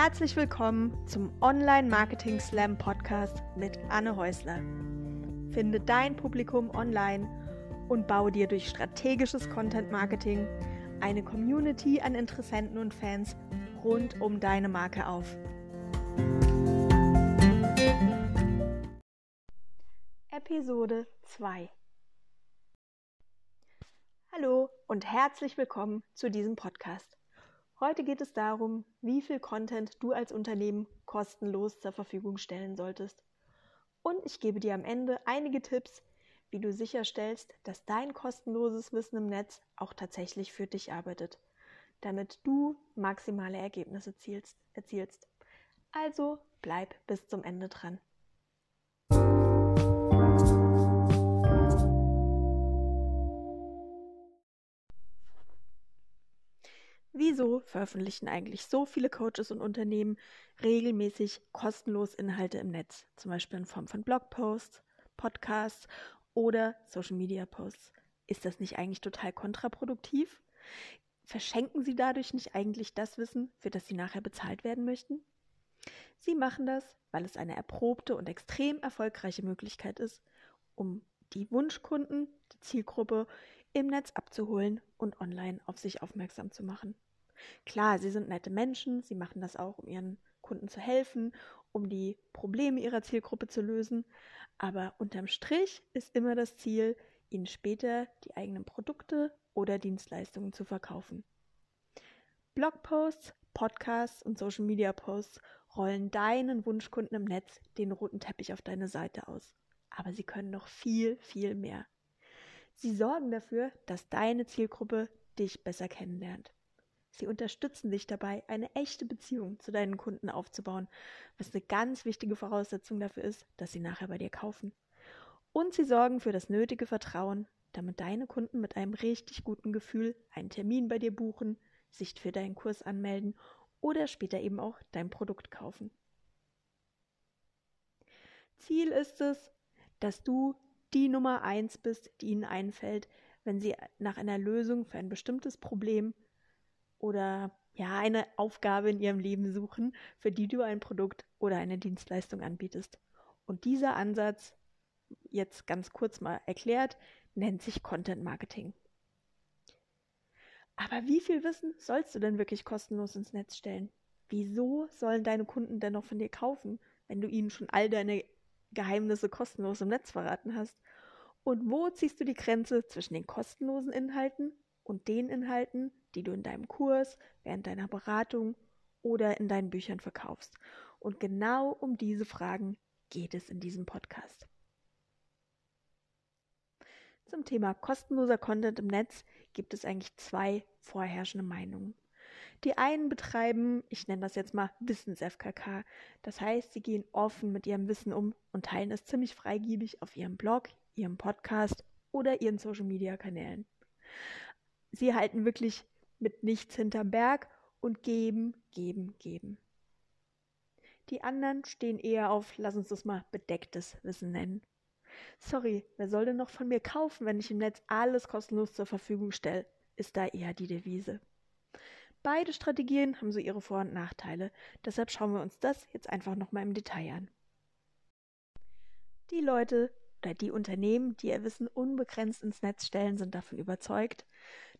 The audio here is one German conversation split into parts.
Herzlich willkommen zum Online Marketing Slam Podcast mit Anne Häusler. Finde dein Publikum online und baue dir durch strategisches Content Marketing eine Community an Interessenten und Fans rund um deine Marke auf. Episode 2 Hallo und herzlich willkommen zu diesem Podcast. Heute geht es darum, wie viel Content du als Unternehmen kostenlos zur Verfügung stellen solltest. Und ich gebe dir am Ende einige Tipps, wie du sicherstellst, dass dein kostenloses Wissen im Netz auch tatsächlich für dich arbeitet, damit du maximale Ergebnisse erzielst. Also bleib bis zum Ende dran. Wieso veröffentlichen eigentlich so viele Coaches und Unternehmen regelmäßig kostenlos Inhalte im Netz, zum Beispiel in Form von Blogposts, Podcasts oder Social Media Posts? Ist das nicht eigentlich total kontraproduktiv? Verschenken sie dadurch nicht eigentlich das Wissen, für das sie nachher bezahlt werden möchten? Sie machen das, weil es eine erprobte und extrem erfolgreiche Möglichkeit ist, um die Wunschkunden, die Zielgruppe im Netz abzuholen und online auf sich aufmerksam zu machen. Klar, sie sind nette Menschen, sie machen das auch, um ihren Kunden zu helfen, um die Probleme ihrer Zielgruppe zu lösen, aber unterm Strich ist immer das Ziel, ihnen später die eigenen Produkte oder Dienstleistungen zu verkaufen. Blogposts, Podcasts und Social Media Posts rollen deinen Wunschkunden im Netz den roten Teppich auf deine Seite aus. Aber sie können noch viel, viel mehr. Sie sorgen dafür, dass deine Zielgruppe dich besser kennenlernt. Sie unterstützen dich dabei, eine echte Beziehung zu deinen Kunden aufzubauen, was eine ganz wichtige Voraussetzung dafür ist, dass sie nachher bei dir kaufen. Und sie sorgen für das nötige Vertrauen, damit deine Kunden mit einem richtig guten Gefühl einen Termin bei dir buchen, sich für deinen Kurs anmelden oder später eben auch dein Produkt kaufen. Ziel ist es, dass du die Nummer eins bist, die ihnen einfällt, wenn sie nach einer Lösung für ein bestimmtes Problem oder ja, eine Aufgabe in ihrem Leben suchen, für die du ein Produkt oder eine Dienstleistung anbietest. Und dieser Ansatz, jetzt ganz kurz mal erklärt, nennt sich Content Marketing. Aber wie viel Wissen sollst du denn wirklich kostenlos ins Netz stellen? Wieso sollen deine Kunden denn noch von dir kaufen, wenn du ihnen schon all deine Geheimnisse kostenlos im Netz verraten hast? Und wo ziehst du die Grenze zwischen den kostenlosen Inhalten und den Inhalten, die du in deinem Kurs, während deiner Beratung oder in deinen Büchern verkaufst. Und genau um diese Fragen geht es in diesem Podcast. Zum Thema kostenloser Content im Netz gibt es eigentlich zwei vorherrschende Meinungen. Die einen betreiben, ich nenne das jetzt mal Wissens-FKK. Das heißt, sie gehen offen mit ihrem Wissen um und teilen es ziemlich freigiebig auf ihrem Blog, ihrem Podcast oder ihren Social-Media-Kanälen. Sie halten wirklich mit nichts hinterm Berg und geben, geben, geben. Die anderen stehen eher auf, lass uns das mal bedecktes Wissen nennen. Sorry, wer soll denn noch von mir kaufen, wenn ich im Netz alles kostenlos zur Verfügung stelle, ist da eher die Devise. Beide Strategien haben so ihre Vor- und Nachteile, deshalb schauen wir uns das jetzt einfach nochmal im Detail an. Die Leute oder die Unternehmen, die ihr Wissen unbegrenzt ins Netz stellen, sind davon überzeugt,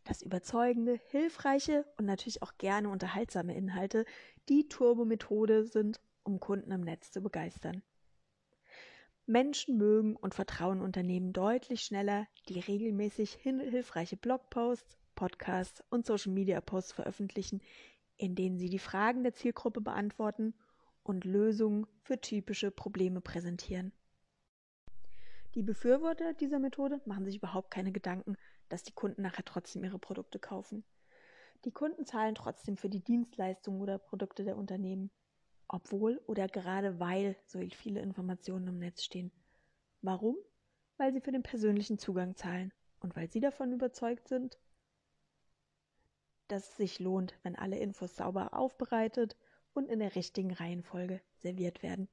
dass überzeugende, hilfreiche und natürlich auch gerne unterhaltsame Inhalte die Turbo-Methode sind, um Kunden im Netz zu begeistern. Menschen mögen und vertrauen Unternehmen deutlich schneller, die regelmäßig hilfreiche Blogposts, Podcasts und Social-Media-Posts veröffentlichen, in denen sie die Fragen der Zielgruppe beantworten und Lösungen für typische Probleme präsentieren. Die Befürworter dieser Methode machen sich überhaupt keine Gedanken, dass die Kunden nachher trotzdem ihre Produkte kaufen. Die Kunden zahlen trotzdem für die Dienstleistungen oder Produkte der Unternehmen, obwohl oder gerade weil so viele Informationen im Netz stehen. Warum? Weil sie für den persönlichen Zugang zahlen und weil sie davon überzeugt sind, dass es sich lohnt, wenn alle Infos sauber aufbereitet und in der richtigen Reihenfolge serviert werden.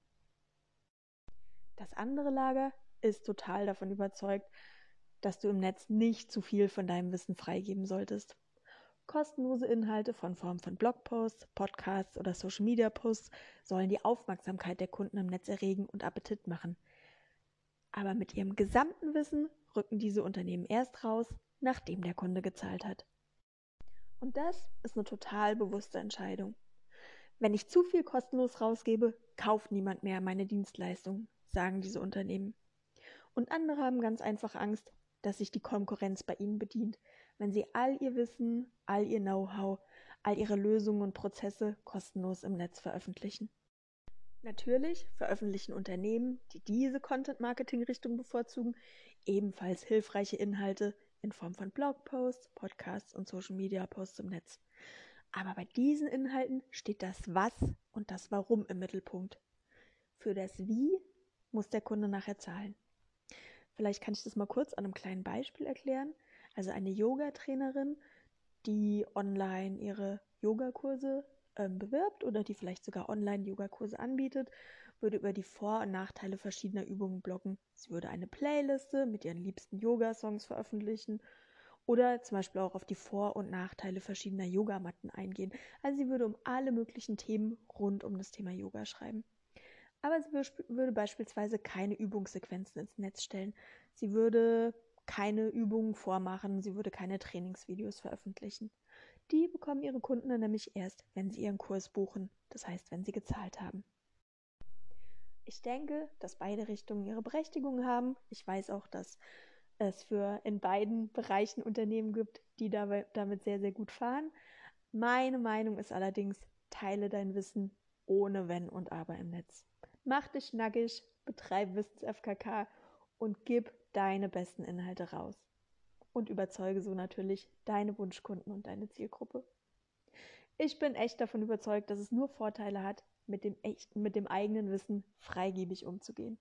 Das andere Lager ist total davon überzeugt, dass du im Netz nicht zu viel von deinem Wissen freigeben solltest. Kostenlose Inhalte von Form von Blogposts, Podcasts oder Social Media Posts sollen die Aufmerksamkeit der Kunden im Netz erregen und Appetit machen. Aber mit ihrem gesamten Wissen rücken diese Unternehmen erst raus, nachdem der Kunde gezahlt hat. Und das ist eine total bewusste Entscheidung. Wenn ich zu viel kostenlos rausgebe, kauft niemand mehr meine Dienstleistungen, sagen diese Unternehmen. Und andere haben ganz einfach Angst, dass sich die Konkurrenz bei ihnen bedient, wenn sie all ihr Wissen, all ihr Know-how, all ihre Lösungen und Prozesse kostenlos im Netz veröffentlichen. Natürlich veröffentlichen Unternehmen, die diese Content-Marketing-Richtung bevorzugen, ebenfalls hilfreiche Inhalte in Form von Blogposts, Podcasts und Social-Media-Posts im Netz. Aber bei diesen Inhalten steht das Was und das Warum im Mittelpunkt. Für das Wie muss der Kunde nachher zahlen. Vielleicht kann ich das mal kurz an einem kleinen Beispiel erklären. Also eine Yoga-Trainerin, die online ihre Yogakurse ähm, bewirbt oder die vielleicht sogar online Yogakurse anbietet, würde über die Vor- und Nachteile verschiedener Übungen bloggen. Sie würde eine Playliste mit ihren liebsten Yoga-Songs veröffentlichen oder zum Beispiel auch auf die Vor- und Nachteile verschiedener Yogamatten eingehen. Also sie würde um alle möglichen Themen rund um das Thema Yoga schreiben. Aber sie würde beispielsweise keine Übungssequenzen ins Netz stellen. Sie würde keine Übungen vormachen, sie würde keine Trainingsvideos veröffentlichen. Die bekommen ihre Kunden nämlich erst, wenn sie ihren Kurs buchen, das heißt, wenn sie gezahlt haben. Ich denke, dass beide Richtungen ihre Berechtigung haben. Ich weiß auch, dass es für in beiden Bereichen Unternehmen gibt, die damit sehr, sehr gut fahren. Meine Meinung ist allerdings, teile dein Wissen ohne Wenn und Aber im Netz. Mach dich nackig, betreib Wissens-FKK und gib deine besten Inhalte raus. Und überzeuge so natürlich deine Wunschkunden und deine Zielgruppe. Ich bin echt davon überzeugt, dass es nur Vorteile hat, mit dem, echten, mit dem eigenen Wissen freigebig umzugehen.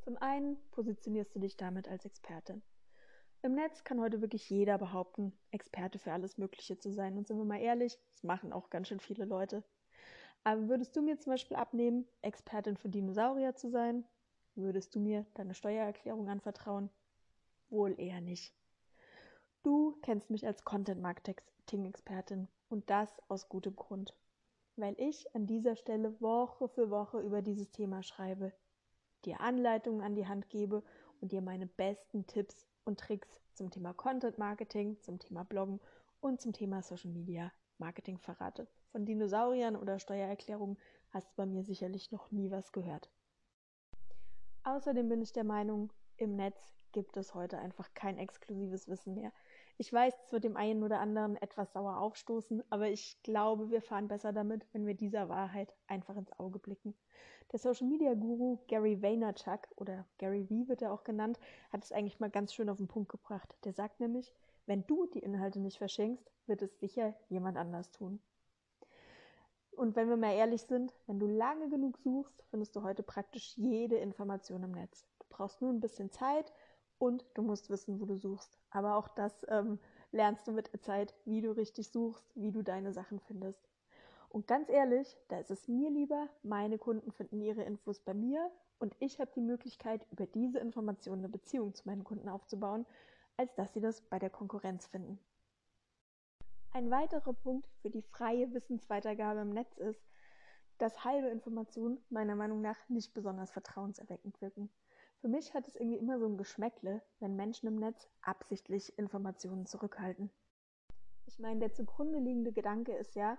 Zum einen positionierst du dich damit als Expertin. Im Netz kann heute wirklich jeder behaupten, Experte für alles Mögliche zu sein. Und sind wir mal ehrlich, das machen auch ganz schön viele Leute. Aber würdest du mir zum Beispiel abnehmen, Expertin für Dinosaurier zu sein? Würdest du mir deine Steuererklärung anvertrauen? Wohl eher nicht. Du kennst mich als Content-Marketing-Expertin und das aus gutem Grund. Weil ich an dieser Stelle Woche für Woche über dieses Thema schreibe, dir Anleitungen an die Hand gebe und dir meine besten Tipps und Tricks zum Thema Content Marketing, zum Thema Bloggen und zum Thema Social Media Marketing verrate. Von Dinosauriern oder Steuererklärungen hast du bei mir sicherlich noch nie was gehört. Außerdem bin ich der Meinung, im Netz gibt es heute einfach kein exklusives Wissen mehr. Ich weiß, es wird dem einen oder anderen etwas sauer aufstoßen, aber ich glaube, wir fahren besser damit, wenn wir dieser Wahrheit einfach ins Auge blicken. Der Social Media Guru Gary Vaynerchuk oder Gary V wird er auch genannt, hat es eigentlich mal ganz schön auf den Punkt gebracht. Der sagt nämlich, wenn du die Inhalte nicht verschenkst, wird es sicher jemand anders tun. Und wenn wir mal ehrlich sind, wenn du lange genug suchst, findest du heute praktisch jede Information im Netz. Du brauchst nur ein bisschen Zeit und du musst wissen, wo du suchst. Aber auch das ähm, lernst du mit der Zeit, wie du richtig suchst, wie du deine Sachen findest. Und ganz ehrlich, da ist es mir lieber, meine Kunden finden ihre Infos bei mir und ich habe die Möglichkeit, über diese Informationen eine Beziehung zu meinen Kunden aufzubauen, als dass sie das bei der Konkurrenz finden. Ein weiterer Punkt für die freie Wissensweitergabe im Netz ist, dass halbe Informationen meiner Meinung nach nicht besonders vertrauenserweckend wirken. Für mich hat es irgendwie immer so ein Geschmäckle, wenn Menschen im Netz absichtlich Informationen zurückhalten. Ich meine, der zugrunde liegende Gedanke ist ja,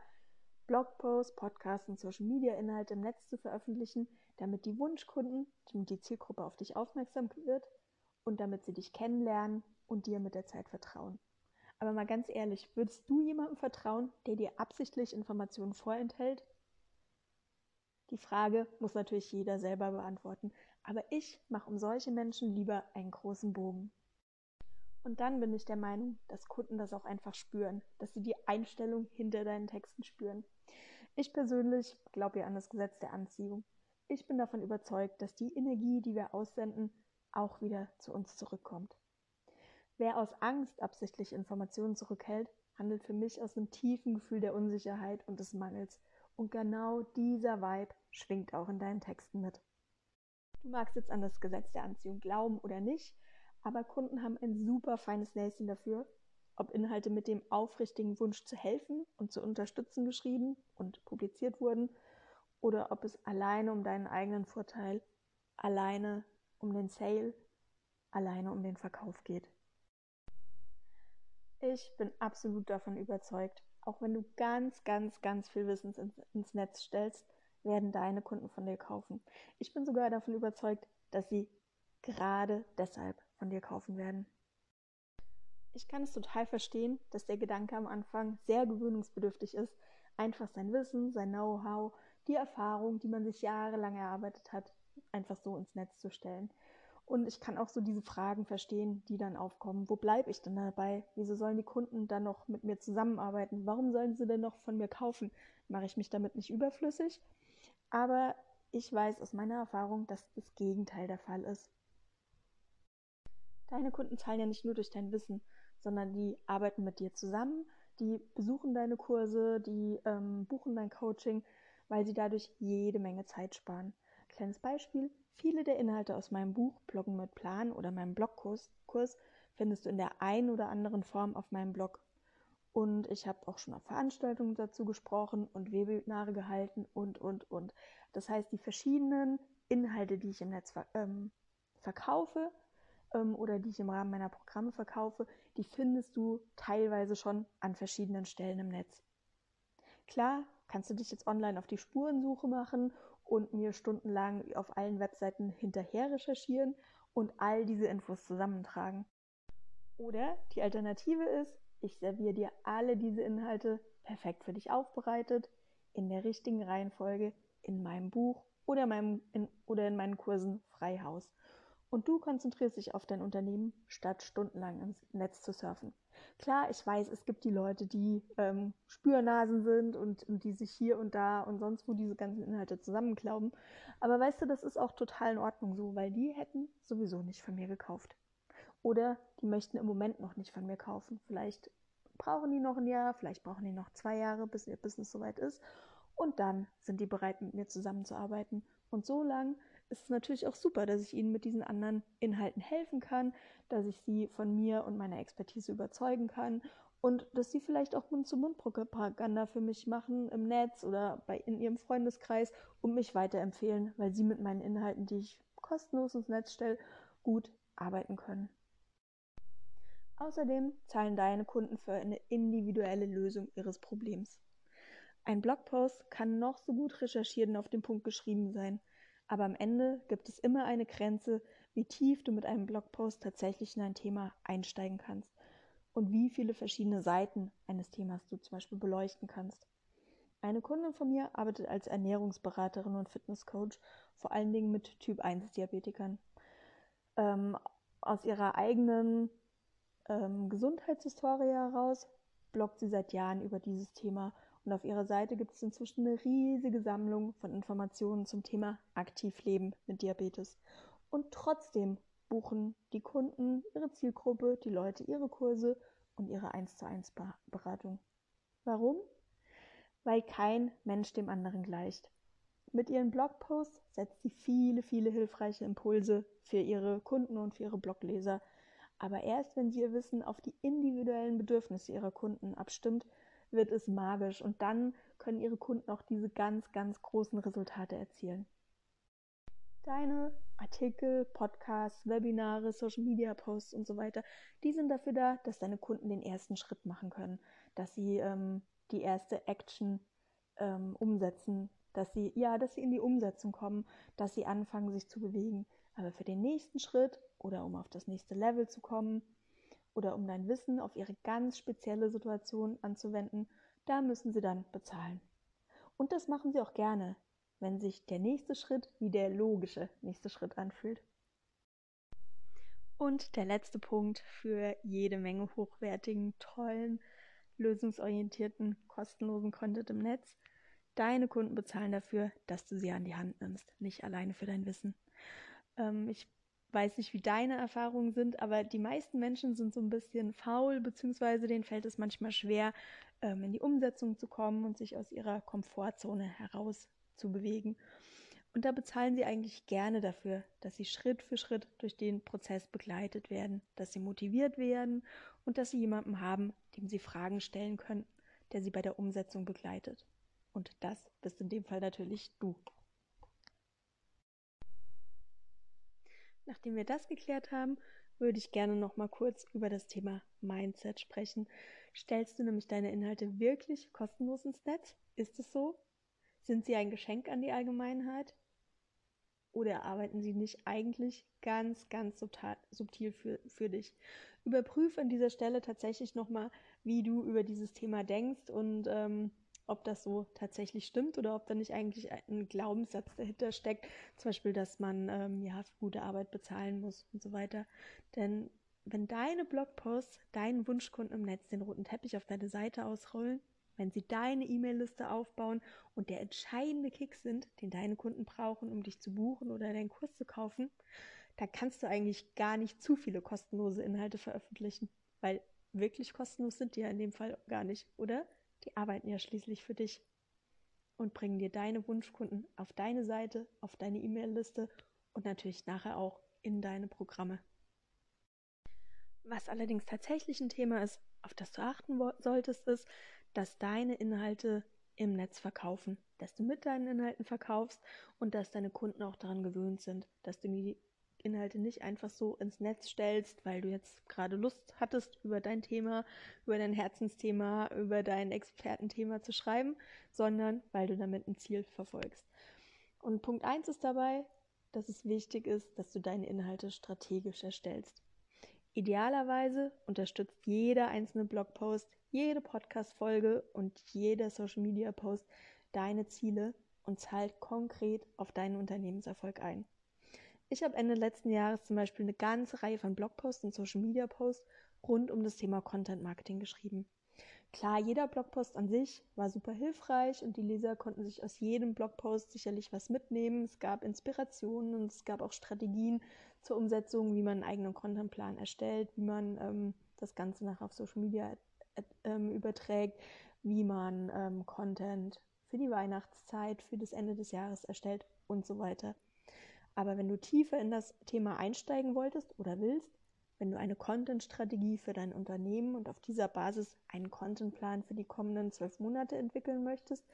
Blogposts, Podcasts und Social Media Inhalte im Netz zu veröffentlichen, damit die Wunschkunden, damit die Zielgruppe auf dich aufmerksam wird und damit sie dich kennenlernen und dir mit der Zeit vertrauen. Aber mal ganz ehrlich, würdest du jemandem vertrauen, der dir absichtlich Informationen vorenthält? Die Frage muss natürlich jeder selber beantworten, aber ich mache um solche Menschen lieber einen großen Bogen. Und dann bin ich der Meinung, dass Kunden das auch einfach spüren, dass sie die Einstellung hinter deinen Texten spüren. Ich persönlich glaube ja an das Gesetz der Anziehung. Ich bin davon überzeugt, dass die Energie, die wir aussenden, auch wieder zu uns zurückkommt. Wer aus Angst absichtlich Informationen zurückhält, handelt für mich aus einem tiefen Gefühl der Unsicherheit und des Mangels. Und genau dieser Vibe schwingt auch in deinen Texten mit. Du magst jetzt an das Gesetz der Anziehung glauben oder nicht, aber Kunden haben ein super feines Näschen dafür, ob Inhalte mit dem aufrichtigen Wunsch zu helfen und zu unterstützen geschrieben und publiziert wurden oder ob es alleine um deinen eigenen Vorteil, alleine um den Sale, alleine um den Verkauf geht. Ich bin absolut davon überzeugt, auch wenn du ganz, ganz, ganz viel Wissen ins Netz stellst, werden deine Kunden von dir kaufen. Ich bin sogar davon überzeugt, dass sie gerade deshalb von dir kaufen werden. Ich kann es total verstehen, dass der Gedanke am Anfang sehr gewöhnungsbedürftig ist, einfach sein Wissen, sein Know-how, die Erfahrung, die man sich jahrelang erarbeitet hat, einfach so ins Netz zu stellen. Und ich kann auch so diese Fragen verstehen, die dann aufkommen. Wo bleibe ich denn dabei? Wieso sollen die Kunden dann noch mit mir zusammenarbeiten? Warum sollen sie denn noch von mir kaufen? Mache ich mich damit nicht überflüssig? Aber ich weiß aus meiner Erfahrung, dass das Gegenteil der Fall ist. Deine Kunden zahlen ja nicht nur durch dein Wissen, sondern die arbeiten mit dir zusammen, die besuchen deine Kurse, die ähm, buchen dein Coaching, weil sie dadurch jede Menge Zeit sparen. Kleines Beispiel, viele der Inhalte aus meinem Buch Bloggen mit Plan oder meinem Blogkurs Kurs findest du in der einen oder anderen Form auf meinem Blog. Und ich habe auch schon auf Veranstaltungen dazu gesprochen und Webinare gehalten und, und, und. Das heißt, die verschiedenen Inhalte, die ich im Netz ähm, verkaufe, ähm, oder die ich im Rahmen meiner Programme verkaufe, die findest du teilweise schon an verschiedenen Stellen im Netz. Klar, kannst du dich jetzt online auf die Spurensuche machen und mir stundenlang auf allen Webseiten hinterher recherchieren und all diese Infos zusammentragen. Oder die Alternative ist, ich serviere dir alle diese Inhalte perfekt für dich aufbereitet, in der richtigen Reihenfolge, in meinem Buch oder, meinem, in, oder in meinen Kursen Freihaus und du konzentrierst dich auf dein Unternehmen, statt stundenlang ins Netz zu surfen. Klar, ich weiß, es gibt die Leute, die ähm, Spürnasen sind und, und, die sich hier und da und sonst wo diese ganzen Inhalte zusammenklauben. Aber weißt du, das ist auch total in Ordnung so, weil die hätten sowieso nicht von mir gekauft. Oder die möchten im Moment noch nicht von mir kaufen. Vielleicht brauchen die noch ein Jahr, vielleicht brauchen die noch zwei Jahre, bis ihr Business soweit ist. Und dann sind die bereit, mit mir zusammenzuarbeiten. Und so lang ist es natürlich auch super, dass ich Ihnen mit diesen anderen Inhalten helfen kann, dass ich Sie von mir und meiner Expertise überzeugen kann und dass Sie vielleicht auch Mund-zu-Mund-Propaganda für mich machen im Netz oder bei, in Ihrem Freundeskreis und mich weiterempfehlen, weil Sie mit meinen Inhalten, die ich kostenlos ins Netz stelle, gut arbeiten können. Außerdem zahlen deine Kunden für eine individuelle Lösung ihres Problems. Ein Blogpost kann noch so gut recherchiert und auf den Punkt geschrieben sein. Aber am Ende gibt es immer eine Grenze, wie tief du mit einem Blogpost tatsächlich in ein Thema einsteigen kannst und wie viele verschiedene Seiten eines Themas du zum Beispiel beleuchten kannst. Eine Kundin von mir arbeitet als Ernährungsberaterin und Fitnesscoach, vor allen Dingen mit Typ 1 Diabetikern. Ähm, aus ihrer eigenen ähm, Gesundheitshistorie heraus bloggt sie seit Jahren über dieses Thema und auf ihrer Seite gibt es inzwischen eine riesige Sammlung von Informationen zum Thema Aktivleben mit Diabetes. Und trotzdem buchen die Kunden, ihre Zielgruppe, die Leute ihre Kurse und ihre 1 zu 1 Beratung. Warum? Weil kein Mensch dem anderen gleicht. Mit ihren Blogposts setzt sie viele, viele hilfreiche Impulse für ihre Kunden und für ihre Blogleser. Aber erst wenn sie ihr Wissen auf die individuellen Bedürfnisse ihrer Kunden abstimmt, wird es magisch und dann können ihre Kunden auch diese ganz, ganz großen Resultate erzielen. Deine Artikel, Podcasts, Webinare, Social Media Posts und so weiter, die sind dafür da, dass deine Kunden den ersten Schritt machen können, dass sie ähm, die erste Action ähm, umsetzen, dass sie, ja, dass sie in die Umsetzung kommen, dass sie anfangen, sich zu bewegen. Aber für den nächsten Schritt oder um auf das nächste Level zu kommen, oder um dein Wissen auf ihre ganz spezielle Situation anzuwenden, da müssen sie dann bezahlen. Und das machen sie auch gerne, wenn sich der nächste Schritt wie der logische nächste Schritt anfühlt. Und der letzte Punkt für jede Menge hochwertigen, tollen, lösungsorientierten, kostenlosen Content im Netz. Deine Kunden bezahlen dafür, dass du sie an die Hand nimmst, nicht alleine für dein Wissen. Ähm, ich weiß nicht, wie deine Erfahrungen sind, aber die meisten Menschen sind so ein bisschen faul, beziehungsweise denen fällt es manchmal schwer, ähm, in die Umsetzung zu kommen und sich aus ihrer Komfortzone heraus zu bewegen. Und da bezahlen sie eigentlich gerne dafür, dass sie Schritt für Schritt durch den Prozess begleitet werden, dass sie motiviert werden und dass sie jemanden haben, dem sie Fragen stellen können, der sie bei der Umsetzung begleitet. Und das bist in dem Fall natürlich du. Nachdem wir das geklärt haben, würde ich gerne noch mal kurz über das Thema Mindset sprechen. Stellst du nämlich deine Inhalte wirklich kostenlos ins Netz? Ist es so? Sind sie ein Geschenk an die Allgemeinheit? Oder arbeiten sie nicht eigentlich ganz, ganz subtil für, für dich? Überprüf an dieser Stelle tatsächlich nochmal, wie du über dieses Thema denkst und ähm, ob das so tatsächlich stimmt oder ob da nicht eigentlich ein Glaubenssatz dahinter steckt, zum Beispiel, dass man ähm, ja für gute Arbeit bezahlen muss und so weiter. Denn wenn deine Blogposts deinen Wunschkunden im Netz den roten Teppich auf deine Seite ausrollen, wenn sie deine E-Mail-Liste aufbauen und der entscheidende Kick sind, den deine Kunden brauchen, um dich zu buchen oder deinen Kurs zu kaufen, dann kannst du eigentlich gar nicht zu viele kostenlose Inhalte veröffentlichen, weil wirklich kostenlos sind die ja in dem Fall gar nicht, oder? Die arbeiten ja schließlich für dich und bringen dir deine Wunschkunden auf deine Seite, auf deine E-Mail-Liste und natürlich nachher auch in deine Programme. Was allerdings tatsächlich ein Thema ist, auf das du achten solltest, ist, dass deine Inhalte im Netz verkaufen, dass du mit deinen Inhalten verkaufst und dass deine Kunden auch daran gewöhnt sind, dass du die Inhalte nicht einfach so ins Netz stellst, weil du jetzt gerade Lust hattest, über dein Thema, über dein Herzensthema, über dein Expertenthema zu schreiben, sondern weil du damit ein Ziel verfolgst. Und Punkt 1 ist dabei, dass es wichtig ist, dass du deine Inhalte strategisch erstellst. Idealerweise unterstützt jeder einzelne Blogpost, jede Podcast-Folge und jeder Social-Media-Post deine Ziele und zahlt konkret auf deinen Unternehmenserfolg ein. Ich habe Ende letzten Jahres zum Beispiel eine ganze Reihe von Blogposts und Social Media Posts rund um das Thema Content Marketing geschrieben. Klar, jeder Blogpost an sich war super hilfreich und die Leser konnten sich aus jedem Blogpost sicherlich was mitnehmen. Es gab Inspirationen und es gab auch Strategien zur Umsetzung, wie man einen eigenen Contentplan erstellt, wie man ähm, das Ganze nachher auf Social Media äh, ähm, überträgt, wie man ähm, Content für die Weihnachtszeit, für das Ende des Jahres erstellt und so weiter. Aber wenn du tiefer in das Thema einsteigen wolltest oder willst, wenn du eine Content-Strategie für dein Unternehmen und auf dieser Basis einen Contentplan für die kommenden zwölf Monate entwickeln möchtest,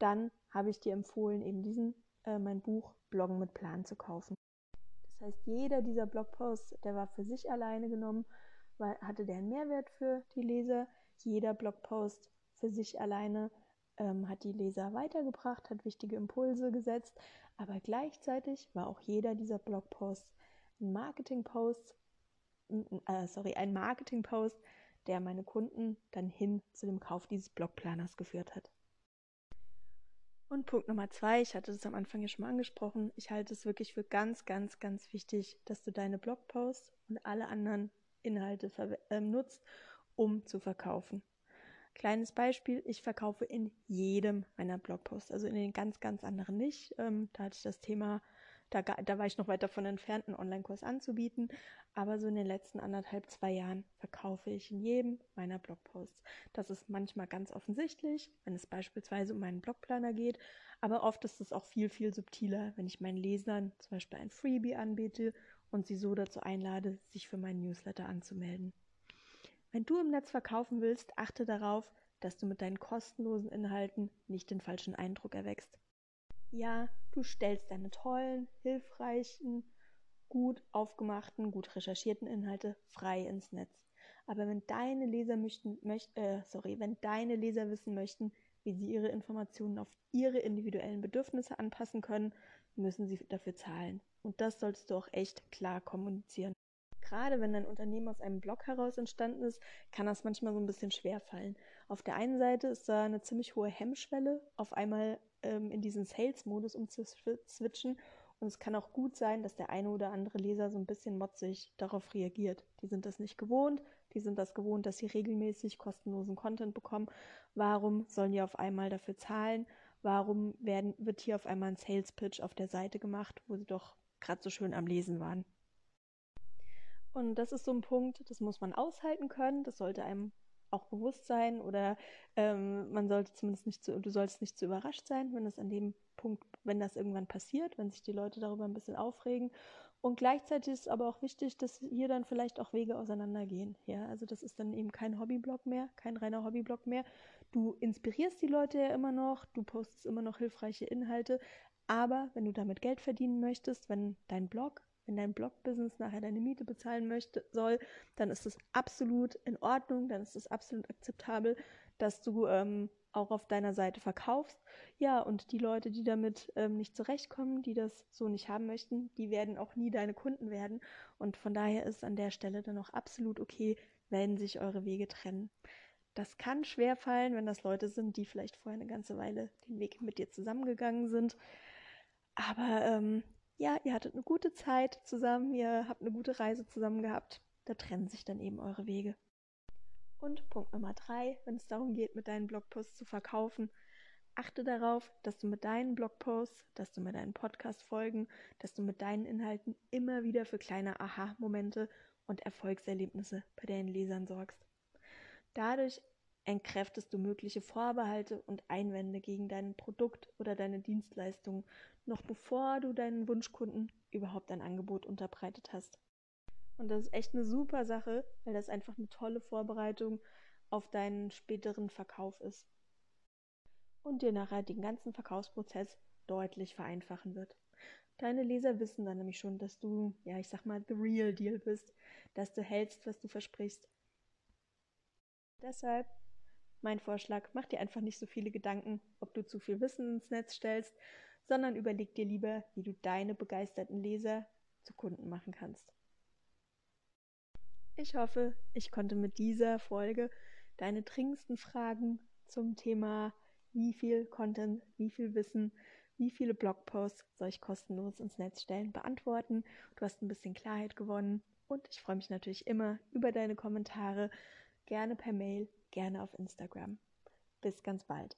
dann habe ich dir empfohlen, eben diesen, äh, mein Buch Bloggen mit Plan zu kaufen. Das heißt, jeder dieser Blogposts, der war für sich alleine genommen, weil, hatte der einen Mehrwert für die Leser. Jeder Blogpost für sich alleine ähm, hat die Leser weitergebracht, hat wichtige Impulse gesetzt, aber gleichzeitig war auch jeder dieser Blogposts ein Marketingpost, äh, sorry, ein Marketingpost, der meine Kunden dann hin zu dem Kauf dieses Blogplaners geführt hat. Und Punkt Nummer zwei, ich hatte das am Anfang ja schon mal angesprochen, ich halte es wirklich für ganz, ganz, ganz wichtig, dass du deine Blogposts und alle anderen Inhalte äh, nutzt, um zu verkaufen. Kleines Beispiel, ich verkaufe in jedem meiner Blogposts, also in den ganz, ganz anderen nicht. Ähm, da hatte ich das Thema, da, da war ich noch weit davon entfernt, einen Online-Kurs anzubieten, aber so in den letzten anderthalb, zwei Jahren verkaufe ich in jedem meiner Blogposts. Das ist manchmal ganz offensichtlich, wenn es beispielsweise um meinen Blogplaner geht, aber oft ist es auch viel, viel subtiler, wenn ich meinen Lesern zum Beispiel ein Freebie anbiete und sie so dazu einlade, sich für meinen Newsletter anzumelden. Wenn du im Netz verkaufen willst, achte darauf, dass du mit deinen kostenlosen Inhalten nicht den falschen Eindruck erweckst. Ja, du stellst deine tollen, hilfreichen, gut aufgemachten, gut recherchierten Inhalte frei ins Netz. Aber wenn deine Leser möchten, möcht, äh, sorry, wenn deine Leser wissen möchten, wie sie ihre Informationen auf ihre individuellen Bedürfnisse anpassen können, müssen sie dafür zahlen. Und das solltest du auch echt klar kommunizieren. Gerade wenn dein Unternehmen aus einem Blog heraus entstanden ist, kann das manchmal so ein bisschen schwer fallen. Auf der einen Seite ist da eine ziemlich hohe Hemmschwelle, auf einmal ähm, in diesen Sales-Modus umzuswitchen. Und es kann auch gut sein, dass der eine oder andere Leser so ein bisschen motzig darauf reagiert. Die sind das nicht gewohnt, die sind das gewohnt, dass sie regelmäßig kostenlosen Content bekommen. Warum sollen die auf einmal dafür zahlen? Warum werden, wird hier auf einmal ein Sales-Pitch auf der Seite gemacht, wo sie doch gerade so schön am Lesen waren? Und das ist so ein Punkt, das muss man aushalten können. Das sollte einem auch bewusst sein oder ähm, man sollte zumindest nicht zu, du sollst nicht zu überrascht sein, wenn das an dem Punkt, wenn das irgendwann passiert, wenn sich die Leute darüber ein bisschen aufregen. Und gleichzeitig ist aber auch wichtig, dass hier dann vielleicht auch Wege auseinandergehen. Ja, also das ist dann eben kein Hobbyblog mehr, kein reiner Hobbyblog mehr. Du inspirierst die Leute ja immer noch, du postest immer noch hilfreiche Inhalte, aber wenn du damit Geld verdienen möchtest, wenn dein Blog wenn dein Blog-Business nachher deine Miete bezahlen möchte, soll, dann ist es absolut in Ordnung, dann ist es absolut akzeptabel, dass du ähm, auch auf deiner Seite verkaufst. Ja, und die Leute, die damit ähm, nicht zurechtkommen, die das so nicht haben möchten, die werden auch nie deine Kunden werden. Und von daher ist an der Stelle dann auch absolut okay, wenn sich eure Wege trennen. Das kann schwer fallen, wenn das Leute sind, die vielleicht vorher eine ganze Weile den Weg mit dir zusammengegangen sind. Aber ähm, ja, ihr hattet eine gute Zeit zusammen, ihr habt eine gute Reise zusammen gehabt. Da trennen sich dann eben eure Wege. Und Punkt Nummer drei, wenn es darum geht, mit deinen Blogposts zu verkaufen, achte darauf, dass du mit deinen Blogposts, dass du mit deinen Podcast-Folgen, dass du mit deinen Inhalten immer wieder für kleine Aha-Momente und Erfolgserlebnisse bei deinen Lesern sorgst. Dadurch entkräftest du mögliche Vorbehalte und Einwände gegen dein Produkt oder deine Dienstleistung noch bevor du deinen Wunschkunden überhaupt ein Angebot unterbreitet hast. Und das ist echt eine super Sache, weil das einfach eine tolle Vorbereitung auf deinen späteren Verkauf ist. Und dir nachher den ganzen Verkaufsprozess deutlich vereinfachen wird. Deine Leser wissen dann nämlich schon, dass du, ja, ich sag mal, the real deal bist, dass du hältst, was du versprichst. Deshalb mein Vorschlag, mach dir einfach nicht so viele Gedanken, ob du zu viel Wissen ins Netz stellst, sondern überleg dir lieber, wie du deine begeisterten Leser zu Kunden machen kannst. Ich hoffe, ich konnte mit dieser Folge deine dringendsten Fragen zum Thema wie viel Content, wie viel Wissen, wie viele Blogposts soll ich kostenlos ins Netz stellen, beantworten. Du hast ein bisschen Klarheit gewonnen und ich freue mich natürlich immer über deine Kommentare, gerne per Mail, gerne auf Instagram. Bis ganz bald.